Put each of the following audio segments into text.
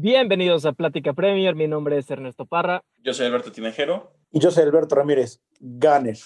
Bienvenidos a Plática Premier, mi nombre es Ernesto Parra. Yo soy Alberto Tinejero. Y yo soy Alberto Ramírez, Gunner.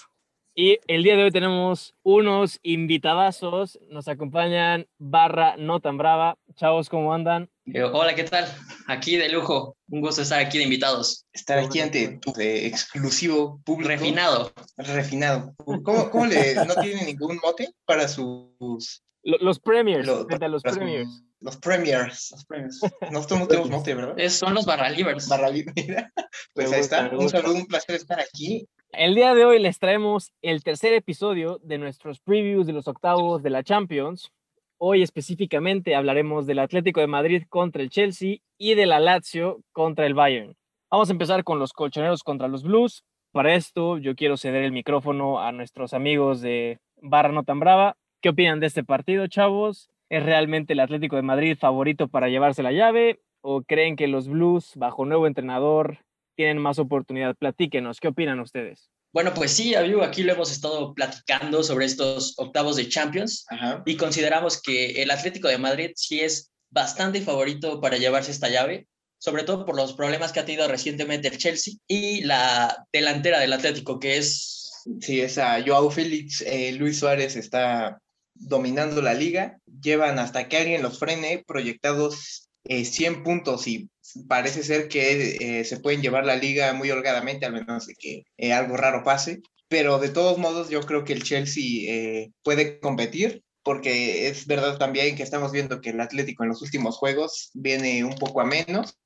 Y el día de hoy tenemos unos invitadazos. Nos acompañan Barra No Tan Brava. Chavos, ¿cómo andan? Eh, hola, ¿qué tal? Aquí de lujo. Un gusto estar aquí de invitados. Estar aquí ante tu de exclusivo público. Refinado. Refinado. ¿Cómo, cómo le, no tiene ningún mote para sus... Lo- Los premiers, lo- frente a los sus- premiers. Los premiers. Los premiers. Nosotros no tenemos mote, ¿verdad? Es- son los barra livers. Barra libre. Pues Me ahí gusta, está. Un gusta. saludo, un placer estar aquí. El día de hoy les traemos el tercer episodio de nuestros previews de los octavos de la Champions. Hoy específicamente hablaremos del Atlético de Madrid contra el Chelsea y de la Lazio contra el Bayern. Vamos a empezar con los colchoneros contra los Blues. Para esto yo quiero ceder el micrófono a nuestros amigos de Barra No Tan Brava. ¿Qué opinan de este partido, chavos? ¿Es realmente el Atlético de Madrid favorito para llevarse la llave? ¿O creen que los Blues, bajo nuevo entrenador, tienen más oportunidad? Platíquenos, ¿qué opinan ustedes? Bueno, pues sí, amigo, aquí lo hemos estado platicando sobre estos octavos de Champions Ajá. y consideramos que el Atlético de Madrid sí es bastante favorito para llevarse esta llave, sobre todo por los problemas que ha tenido recientemente el Chelsea y la delantera del Atlético, que es Sí, esa Joao Félix, eh, Luis Suárez está dominando la liga. Llevan hasta que alguien los frene proyectados eh, 100 puntos y parece ser que eh, se pueden llevar la liga muy holgadamente, al menos de que eh, algo raro pase. Pero de todos modos, yo creo que el Chelsea eh, puede competir, porque es verdad también que estamos viendo que el Atlético en los últimos juegos viene un poco a menos.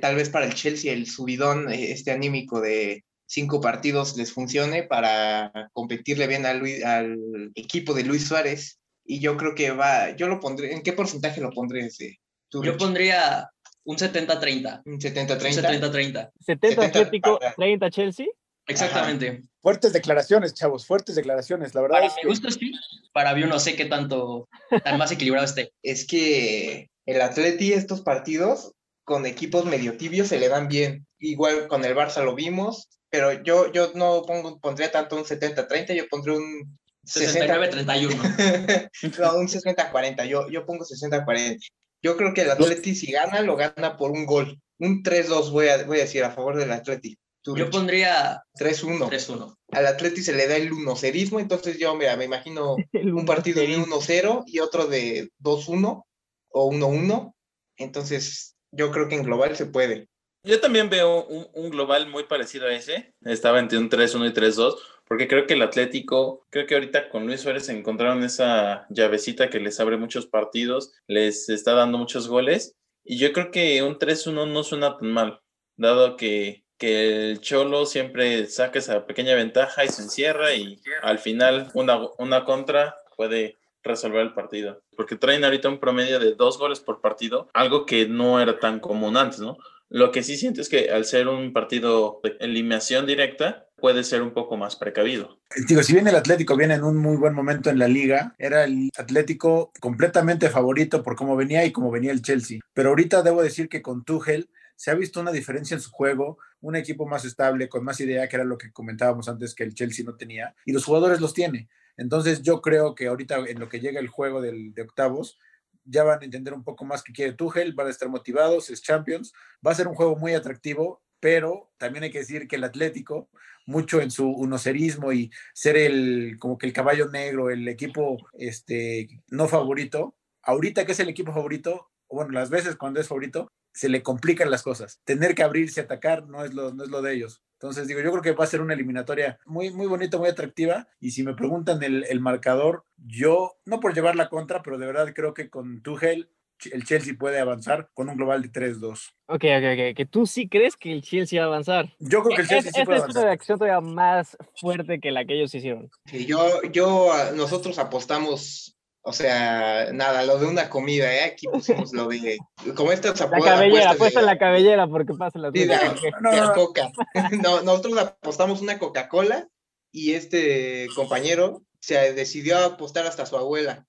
Tal vez para el Chelsea el subidón, este anímico de cinco partidos les funcione para competirle bien a Luis- al equipo de Luis Suárez. Y yo creo que va, yo lo pondré, ¿en qué porcentaje lo pondré ese? ¿Tú, yo Rich? pondría un 70-30. un Un 70-30. 70-30. 70 70 Atlético, para- 30 Chelsea. Exactamente. Fuertes declaraciones, chavos, fuertes declaraciones. La verdad Para es mi que gusto sí, para mí no sé qué tanto, tan más equilibrado esté. Es que el Atleti estos partidos con equipos medio tibios se le dan bien. Igual con el Barça lo vimos, pero yo, yo no pongo, pondría tanto un 70-30, yo pondría un 69-31. no, un 60-40, yo, yo pongo 60-40. Yo creo que el Atleti si gana, lo gana por un gol. Un 3-2 voy a, voy a decir a favor del Atleti. Tú, Yo Rich. pondría 3-1. 3-1. Al Atleti se le da el unocerismo, entonces yo mira, me imagino un partido de 1-0 y otro de 2-1 o 1-1. Entonces, yo creo que en global se puede. Yo también veo un, global muy parecido a ese. Estaba entre un 3-1 y 3-2, porque creo que el Atlético, creo que ahorita con Luis Suárez encontraron esa llavecita que les abre muchos partidos, les está dando muchos goles. Y yo creo que un 3-1 no suena tan mal, dado que, que el Cholo siempre saca esa pequeña ventaja y se encierra y al final una, una contra puede resolver el partido. Porque traen ahorita un promedio de dos goles por partido, algo que no era tan común antes, ¿no? Lo que sí siento es que al ser un partido de eliminación directa, puede ser un poco más precavido. Digo, si bien el Atlético viene en un muy buen momento en la liga, era el Atlético completamente favorito por cómo venía y cómo venía el Chelsea. Pero ahorita debo decir que con Tuchel se ha visto una diferencia en su juego, un equipo más estable, con más idea, que era lo que comentábamos antes que el Chelsea no tenía, y los jugadores los tiene. Entonces yo creo que ahorita en lo que llega el juego del, de octavos, ya van a entender un poco más qué quiere Tuchel, van a estar motivados, es Champions, va a ser un juego muy atractivo, pero también hay que decir que el Atlético, mucho en su unocerismo y ser el como que el caballo negro, el equipo este no favorito, ahorita que es el equipo favorito, bueno, las veces cuando es favorito, se le complican las cosas. Tener que abrirse, atacar, no es lo, no es lo de ellos. Entonces, digo, yo creo que va a ser una eliminatoria muy, muy bonita, muy atractiva. Y si me preguntan el, el marcador, yo, no por llevar la contra, pero de verdad creo que con Tuchel, el Chelsea puede avanzar con un global de 3-2. Ok, ok, ok. Que tú sí crees que el Chelsea va a avanzar. Yo creo que el Es- Chelsea sí esta puede es una avanzar. reacción todavía más fuerte que la que ellos hicieron. Sí, yo, yo, nosotros apostamos, o sea, nada, lo de una comida, ¿eh? Aquí pusimos lo de, como estas La apu- cabellera, apuestas puesta de- en la cabellera porque pasa la Sí, No, no, no. coca. No, nosotros apostamos una Coca-Cola y este compañero se decidió a apostar hasta su abuela.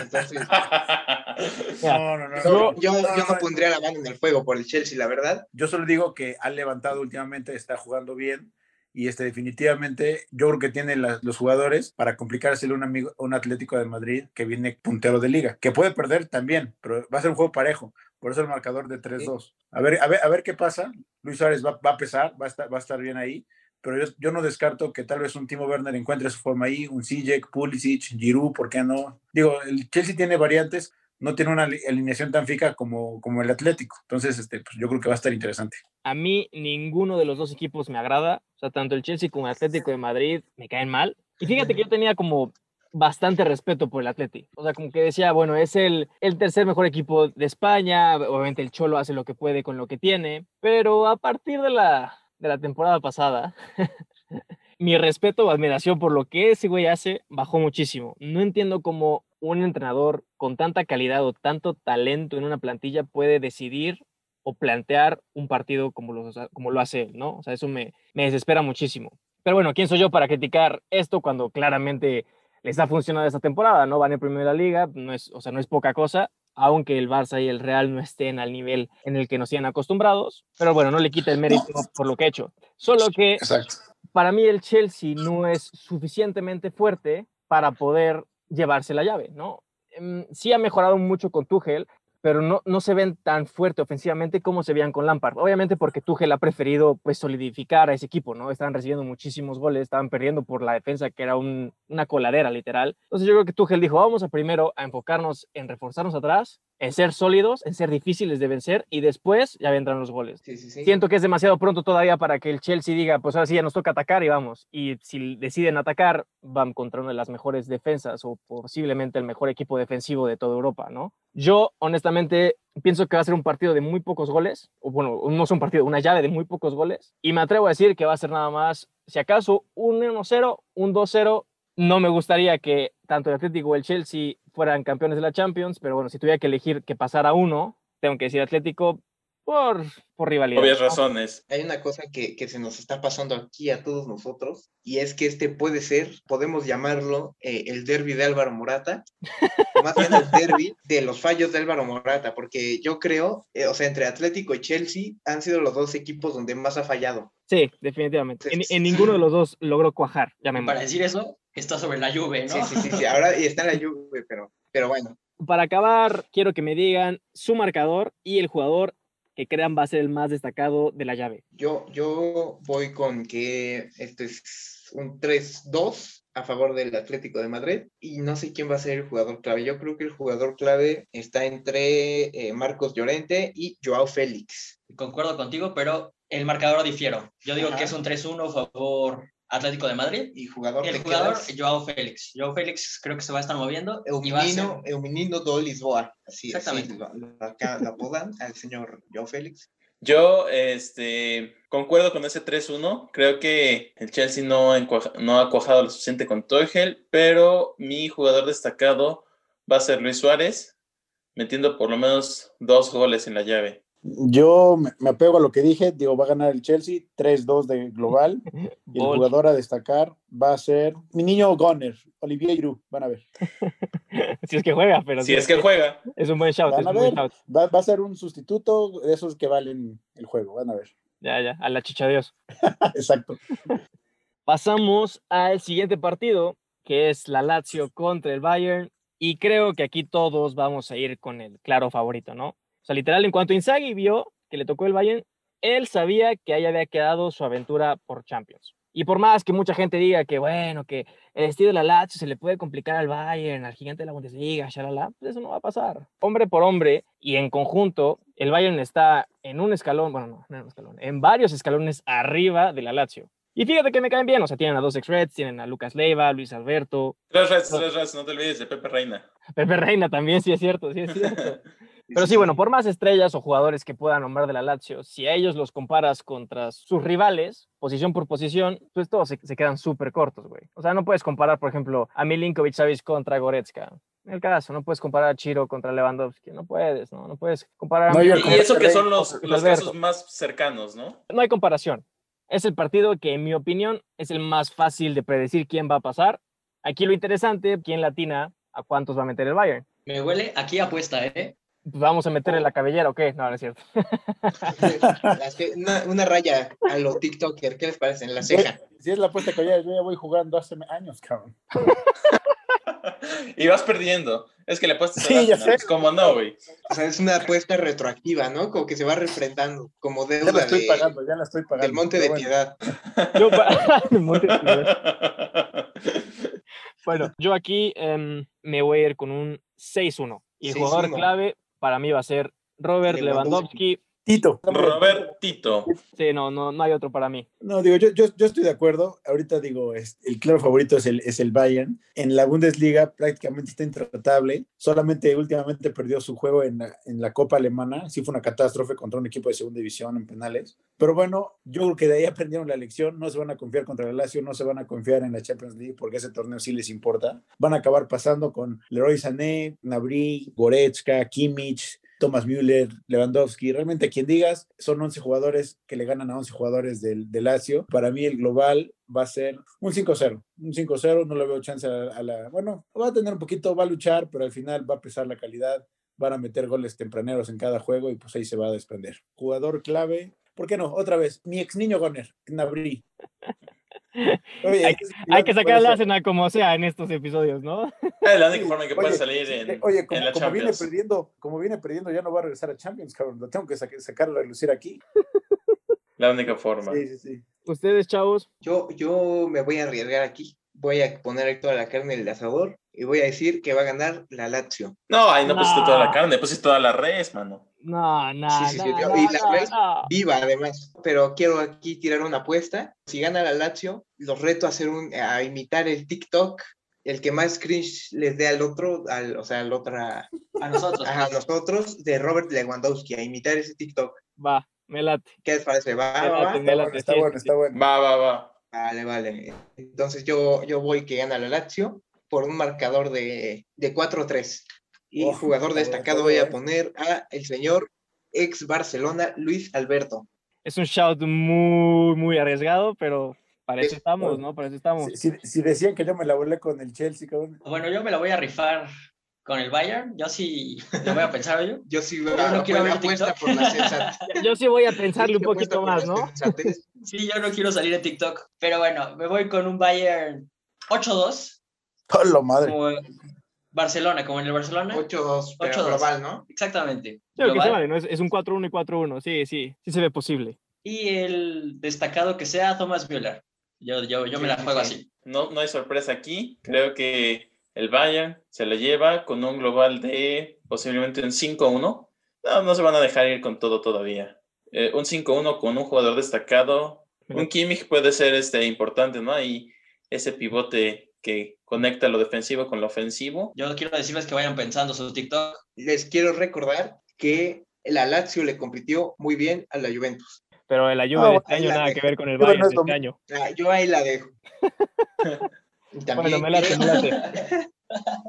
Entonces, No, no, no. yo, no, yo, no, yo no no. pondría la mano en el fuego por el Chelsea, la verdad. Yo solo digo que ha levantado últimamente, está jugando bien y este definitivamente yo creo que tiene la- los jugadores para complicárselo un amigo, un Atlético de Madrid que viene puntero de liga, que puede perder también, pero va a ser un juego parejo, Por eso el marcador de 3-2. A ver, a, ver, a ver qué pasa. Luis Suárez va, va a pesar, va a, estar, va a estar bien ahí pero yo, yo, no descarto que tal vez un Timo Werner encuentre su forma ahí, un Sijek, Pulisic, Giroud, ¿por qué no? Digo, el Chelsea tiene variantes, no tiene una alineación tan fija como, como el Atlético, entonces este, pues yo creo que va a estar interesante. A mí ninguno de los dos equipos me agrada, o sea, tanto el Chelsea como el Atlético de Madrid me caen mal. Y fíjate que yo tenía como bastante respeto por el Atlético. O sea, como que decía, bueno, es el, el tercer mejor equipo de España, obviamente el Cholo hace lo que puede con lo que tiene, pero a partir de la, de la temporada pasada, mi respeto o admiración por lo que ese güey hace bajó muchísimo. No entiendo cómo un entrenador con tanta calidad o tanto talento en una plantilla puede decidir o plantear un partido como lo, como lo hace él, ¿no? O sea, eso me, me desespera muchísimo. Pero bueno, ¿quién soy yo para criticar esto cuando claramente les ha funcionado esta temporada, ¿no? Van en primera liga, no es, o sea, no es poca cosa aunque el Barça y el Real no estén al nivel en el que nos tienen acostumbrados, pero bueno, no le quita el mérito por lo que ha hecho. Solo que para mí el Chelsea no es suficientemente fuerte para poder llevarse la llave, ¿no? Em, sí ha mejorado mucho con Tuchel, pero no, no se ven tan fuerte ofensivamente como se veían con Lampard. Obviamente porque Tuchel ha preferido pues solidificar a ese equipo, ¿no? Estaban recibiendo muchísimos goles, estaban perdiendo por la defensa que era una coladera literal. Entonces yo creo que Tuchel dijo, vamos primero a enfocarnos en reforzarnos atrás en ser sólidos, en ser difíciles de vencer y después ya vendrán los goles. Siento que es demasiado pronto todavía para que el Chelsea diga, pues ahora sí ya nos toca atacar y vamos. Y si deciden atacar, van contra una de las mejores defensas o posiblemente el mejor equipo defensivo de toda Europa, ¿no? Yo honestamente pienso que va a ser un partido de muy pocos goles, o bueno, no es un partido, una llave de muy pocos goles, y me atrevo a decir que va a ser nada más, si acaso, un 1-0, un 2-0 no me gustaría que tanto el Atlético o el Chelsea fueran campeones de la Champions, pero bueno, si tuviera que elegir que pasara uno, tengo que decir Atlético por, por rivalidad. Obvias razones. Hay una cosa que, que, se nos está pasando aquí a todos nosotros, y es que este puede ser, podemos llamarlo eh, el derby de Álvaro Morata, o más bien el derby de los fallos de Álvaro Morata, porque yo creo, eh, o sea, entre Atlético y Chelsea han sido los dos equipos donde más ha fallado. Sí, definitivamente. En, en ninguno de los dos logró cuajar. Ya me Para decir eso, está sobre la lluvia, ¿no? Sí, sí, sí, ahora está en la lluvia, pero, pero bueno. Para acabar, quiero que me digan su marcador y el jugador que crean va a ser el más destacado de la llave. Yo, yo voy con que este es un 3-2 a favor del Atlético de Madrid y no sé quién va a ser el jugador clave. Yo creo que el jugador clave está entre eh, Marcos Llorente y Joao Félix. Concuerdo contigo, pero el marcador difiero. Yo digo que es un 3-1 a favor Atlético de Madrid. Y jugador. El jugador, Joao Félix. Joao Félix creo que se va a estar moviendo. Eumenino, Eumenino do Lisboa. Así, Exactamente. acá la apodan al señor Joao Félix. Yo este, concuerdo con ese 3-1. Creo que el Chelsea no, no ha cuajado lo suficiente con Tuchel, pero mi jugador destacado va a ser Luis Suárez, metiendo por lo menos dos goles en la llave. Yo me, apego a lo que dije, digo, va a ganar el Chelsea, 3-2 de global, y el jugador a destacar va a ser mi niño Gunner, Olivier Giroud, van a ver. si es que juega, pero... Si es que juega. Es un buen shout. Van a ver, Va, a ser un sustituto de esos que valen el juego, van a ver. Ya, ya, a la chicha de Dios. Exacto. Pasamos al siguiente partido, que es la Lazio contra el Bayern, y creo que aquí todos vamos a ir con el claro favorito, ¿no? Sea, literal, en cuanto Inzaghi vio que le tocó el Bayern, él sabía que ahí había quedado su aventura por Champions. Y por más que mucha gente diga que, bueno, que el estilo de la Lazio se le puede complicar al Bayern, al gigante de la Bundesliga, shalala, pues eso no va a pasar. Hombre por hombre y en conjunto, el Bayern está en un escalón, bueno, no, no en un escalón, en varios escalones arriba de la Lazio. Y fíjate que me caen bien, o sea, tienen a dos ex-Reds, tienen a Lucas Leiva, Luis Alberto. Tres Reds, tres Reds, no te olvides de Pepe Reina. Pepe Reina también, sí es cierto, sí es cierto. Pero sí, bueno, por más estrellas o jugadores que puedan nombrar de la Lazio, si a ellos los comparas contra sus rivales, posición por posición, pues todos se, quedan súper cortos, güey. O sea, no puedes comparar, por ejemplo, a Milinkovic Savic contra Goretzka. En el caso, no puedes comparar a Chiro contra Lewandowski, no puedes, ¿no? No puedes comparar a... y eso que son los, los casos más cercanos, ¿no? No hay comparación. Es el partido que, en mi opinión, es el más fácil de predecir quién va a pasar. Aquí lo interesante, quién latina a cuántos va a meter el Bayern. Me huele aquí apuesta, ¿eh? Vamos a meterle la cabellera o qué? No, no es cierto. una, raya a los TikToker, ¿qué les parece? En la ceja. Si es la apuesta cabellera, yo ya voy jugando hace años, cabrón. y vas perdiendo. Es que le puedes Sí, ya sé. ¿Cómo no, güey? O sea, es una apuesta retroactiva, ¿no? Como que se va refrendando, como Ya deuda la estoy de- pagando, ya la estoy pagando. del Monte de bueno. Piedad. Yo pa- Monte Piedad. Bueno, yo aquí em, me voy a ir con un 6-1. Y el jugador 6-1. clave para mí va a ser Robert Lewandowski. Tito. Robertito. Sí, no, no, no hay otro para mí. No, digo, yo, yo, yo estoy de acuerdo. Ahorita digo, es- el claro favorito es el, es el Bayern. En la Bundesliga prácticamente está intratable. Solamente últimamente perdió su juego en la, en la Copa Alemana. Sí fue una catástrofe contra un equipo de segunda división en penales. Pero bueno, yo creo que de ahí aprendieron la lección. No se van a confiar contra el Lazio, no se van a confiar en la Champions League porque ese torneo sí les importa. Van a acabar pasando con Leroy Sané, Nabri, Goretzka, Kimmich, Thomas Müller, Lewandowski, realmente quien digas, son 11 jugadores que le ganan a 11 jugadores del, del Lazio. Para mí el global va a ser un 5-0, un 5-0, no le veo chance a, a la, bueno, va a tener un poquito, va a luchar, pero al final va a pesar la calidad, van a meter goles tempraneros en cada juego y pues ahí se va a desprender. Jugador clave, ¿por qué no? Otra vez, mi ex niño Goner, Nabri. Oye, Hay- es- Hay que sacar ser. Arsenal como sea en estos episodios, ¿no? Es la única forma en que puede salir en, eh, Oye, como, en la como viene perdiendo, como viene perdiendo, ya no va a regresar a Champions, cabrón. Lo tengo que saca- sacar a relucir aquí. La única forma. Sí, sí, sí. Ustedes, chavos, Yo, yo me voy a arriesgar aquí. Voy a poner ahí toda la carne en el asador y voy a decir que va a ganar la Lazio. No, ahí no pusiste toda la No. carne, pusiste toda la res, mano. no, no, Sí, sí, sí, no, no, y la no, res- no. Viva además. Pero quiero aquí tirar una apuesta. Si gana la Lazio, los reto a hacer un, a imitar el TikTok. El que más cringe les dé al otro, al, o sea, al otra, A nosotros. a pues. nosotros, de Robert Lewandowski, a imitar ese TikTok. Va, me late. ¿Qué les parece? ¿Va? Me va, Está late, bueno, está bueno. Va, va, va. Vale, vale. Entonces yo, yo voy que gana la Lazio por un marcador de, de 4-3. Y Oh, jugador destacado voy a poner a el señor ex Barcelona, Luis Alberto. Es un shout muy, muy arriesgado, pero para eso Es- estamos, ¿no? Para eso estamos. Si, si- si decían que yo me la volé con el Chelsea, cabrón. Bueno, yo me la voy a rifar con el Bayern. Yo sí lo voy a pensar yo. Yo sí veo Yo no quiero ver apuesta TikTok. por la sensatez. Yo sí voy a pensarle un Yo poquito más, ¿no? Sí, yo no quiero salir en TikTok. Pero bueno, me voy con un Bayern 8-2. ¡Hola, madre! Como Barcelona, como en el Barcelona. 8-2, pero 8-2. global, ¿no? Exactamente. Creo que se vale, ¿no? Es, es un 4-1 y 4-1. Sí, sí, sí se ve posible. Y el destacado que sea Thomas Müller. Yo, yo, yo me la Sí, juego sí. así. No, no hay sorpresa aquí. Creo que el Bayern se le lleva con un global de posiblemente un 5-1. No, no se van a dejar ir con todo todavía. Eh, un 5-1 con un jugador destacado. Un Kimmich puede ser este importante, ¿no? Y ese pivote que conecta lo defensivo con lo ofensivo. Yo quiero decirles que vayan pensando su TikTok. Les quiero recordar que la Lazio le compitió muy bien a la Juventus. Pero la Juve Ah, de este año la nada que ver con el Bayern es de lo este año. Ah, yo ahí la dejo. Y Bueno, me late, me late.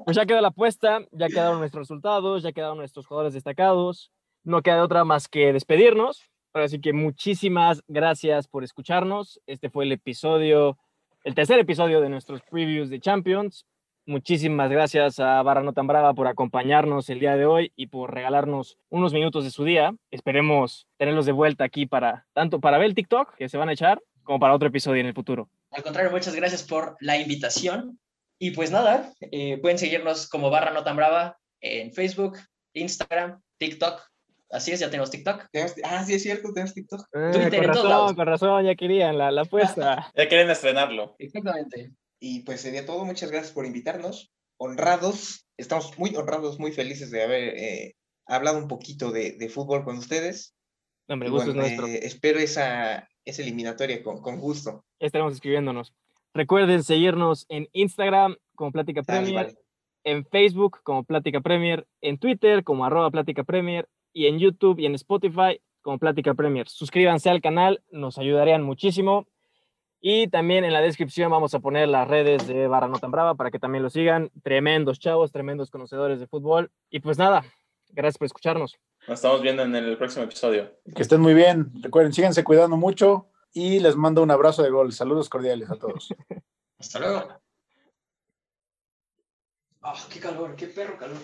Pues ya quedó la apuesta, ya quedaron nuestros resultados, ya quedaron nuestros jugadores destacados. No queda otra más que despedirnos. Así que muchísimas gracias por escucharnos. Este fue el episodio, el tercer episodio de nuestros previews de Champions. Muchísimas gracias a Barra No Tan Brava por acompañarnos el día de hoy y por regalarnos unos minutos de su día. Esperemos tenerlos de vuelta aquí para tanto para ver el TikTok que se van a echar como para otro episodio en el futuro. Al contrario, muchas gracias por la invitación. Y pues nada, eh, pueden seguirnos como barra no tan brava en Facebook, Instagram, TikTok. Así es, ya tenemos TikTok. Ah, sí, es cierto, tenemos TikTok. Eh, Twitter con en razón, lados. con razón, ya querían la, la apuesta. Ya quieren estrenarlo. Exactamente. Y pues sería todo. Muchas gracias por invitarnos. Honrados. Estamos muy honrados, muy felices de haber eh, hablado un poquito de, de fútbol con ustedes. Hombre, gusto bueno, es nuestro. eh, espero esa, esa eliminatoria con, con gusto. Estaremos escribiéndonos. Recuerden seguirnos en Instagram como Plática Premier, vale. en Facebook como Plática Premier, en Twitter como arroba Plática Premier y en YouTube y en Spotify como Plática Premier. Suscríbanse al canal, nos ayudarían muchísimo. Y también en la descripción vamos a poner las redes de Barra No Tan Brava para que también lo sigan. Tremendos chavos, tremendos conocedores de fútbol. Y pues nada, gracias por escucharnos. Nos estamos viendo en el próximo episodio. Que estén muy bien. Recuerden, síganse cuidando mucho y les mando un abrazo de gol. Saludos cordiales a todos. Hasta luego. Ah, qué calor, qué perro calor.